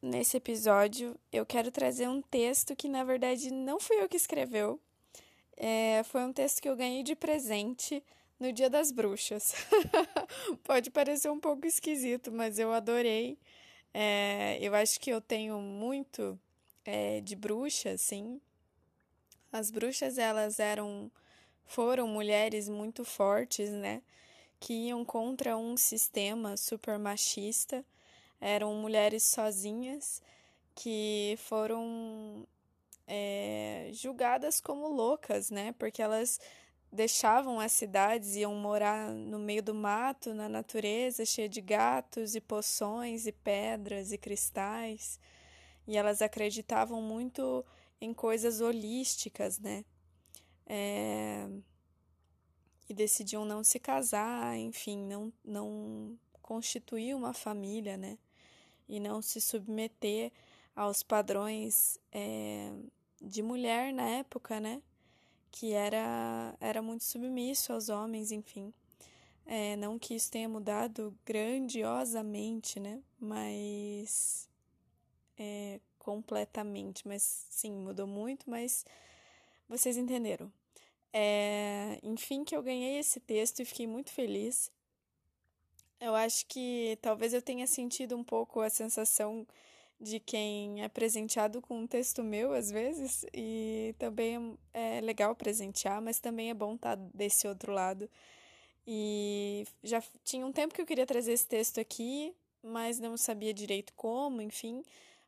nesse episódio, eu quero trazer um texto que na verdade não fui eu que escreveu, é, foi um texto que eu ganhei de presente no Dia das Bruxas. Pode parecer um pouco esquisito, mas eu adorei. É, eu acho que eu tenho muito é, de bruxa, sim. As bruxas, elas eram, foram mulheres muito fortes, né? Que iam contra um sistema super machista. Eram mulheres sozinhas que foram é, julgadas como loucas, né? Porque elas deixavam as cidades, iam morar no meio do mato, na natureza, cheia de gatos e poções e pedras e cristais. E elas acreditavam muito em coisas holísticas, né? É... E decidiam não se casar, enfim, não, não constituir uma família, né? E não se submeter aos padrões é, de mulher na época, né? Que era, era muito submisso aos homens, enfim. É, não que isso tenha mudado grandiosamente, né? Mas. É, completamente. Mas sim, mudou muito, mas vocês entenderam. É, enfim, que eu ganhei esse texto e fiquei muito feliz. Eu acho que talvez eu tenha sentido um pouco a sensação de quem é presenteado com um texto meu às vezes e também é legal presentear, mas também é bom estar tá desse outro lado. E já tinha um tempo que eu queria trazer esse texto aqui, mas não sabia direito como, enfim.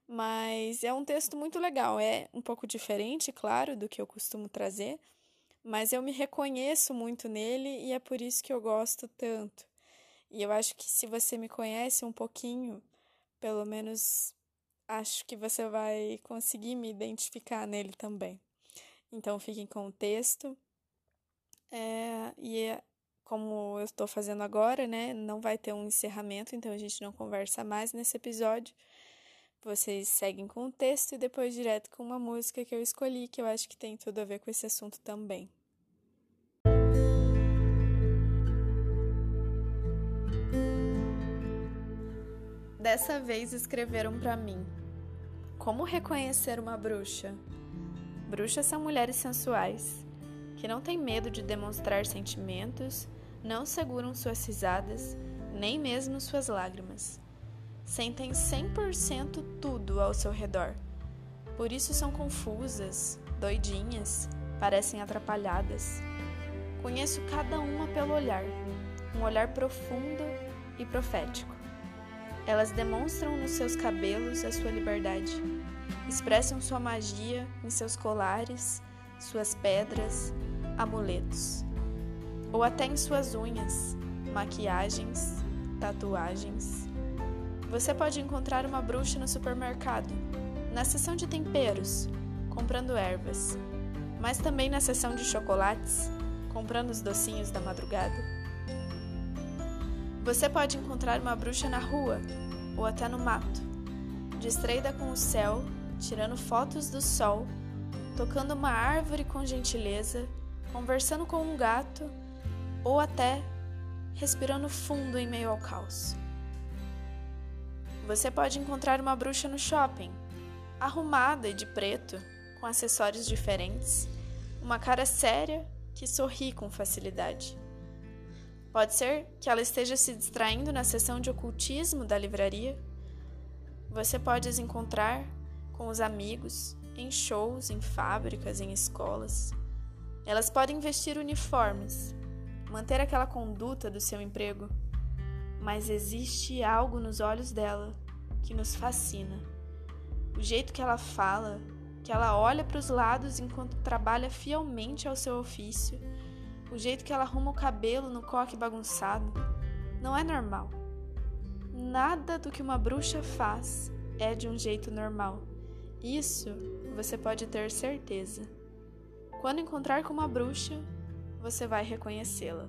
Mas é um texto muito legal, é um pouco diferente, claro, do que eu costumo trazer, mas eu me reconheço muito nele e é por isso que eu gosto tanto. E eu acho que se você me conhece um pouquinho, pelo menos acho que você vai conseguir me identificar nele também. Então fiquem com o texto. É, e é, como eu estou fazendo agora, né? Não vai ter um encerramento, então a gente não conversa mais nesse episódio. Vocês seguem com o texto e depois direto com uma música que eu escolhi, que eu acho que tem tudo a ver com esse assunto também. Dessa vez escreveram para mim como reconhecer uma bruxa? Bruxas são mulheres sensuais, que não têm medo de demonstrar sentimentos, não seguram suas risadas, nem mesmo suas lágrimas. Sentem 100% tudo ao seu redor. Por isso são confusas, doidinhas, parecem atrapalhadas. Conheço cada uma pelo olhar, um olhar profundo e profético. Elas demonstram nos seus cabelos a sua liberdade, expressam sua magia em seus colares, suas pedras, amuletos, ou até em suas unhas, maquiagens, tatuagens. Você pode encontrar uma bruxa no supermercado, na seção de temperos, comprando ervas, mas também na seção de chocolates, comprando os docinhos da madrugada. Você pode encontrar uma bruxa na rua ou até no mato, distraída com o céu, tirando fotos do sol, tocando uma árvore com gentileza, conversando com um gato ou até respirando fundo em meio ao caos. Você pode encontrar uma bruxa no shopping, arrumada e de preto, com acessórios diferentes, uma cara séria que sorri com facilidade. Pode ser que ela esteja se distraindo na sessão de ocultismo da livraria. Você pode as encontrar com os amigos, em shows, em fábricas, em escolas. Elas podem vestir uniformes, manter aquela conduta do seu emprego, mas existe algo nos olhos dela que nos fascina. O jeito que ela fala, que ela olha para os lados enquanto trabalha fielmente ao seu ofício o jeito que ela arruma o cabelo no coque bagunçado, não é normal. Nada do que uma bruxa faz é de um jeito normal. Isso você pode ter certeza. Quando encontrar com uma bruxa, você vai reconhecê-la.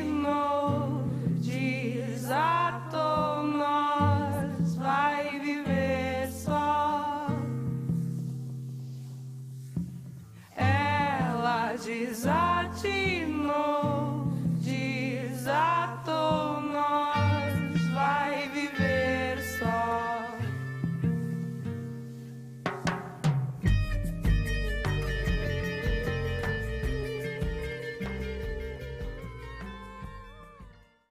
Desatinou.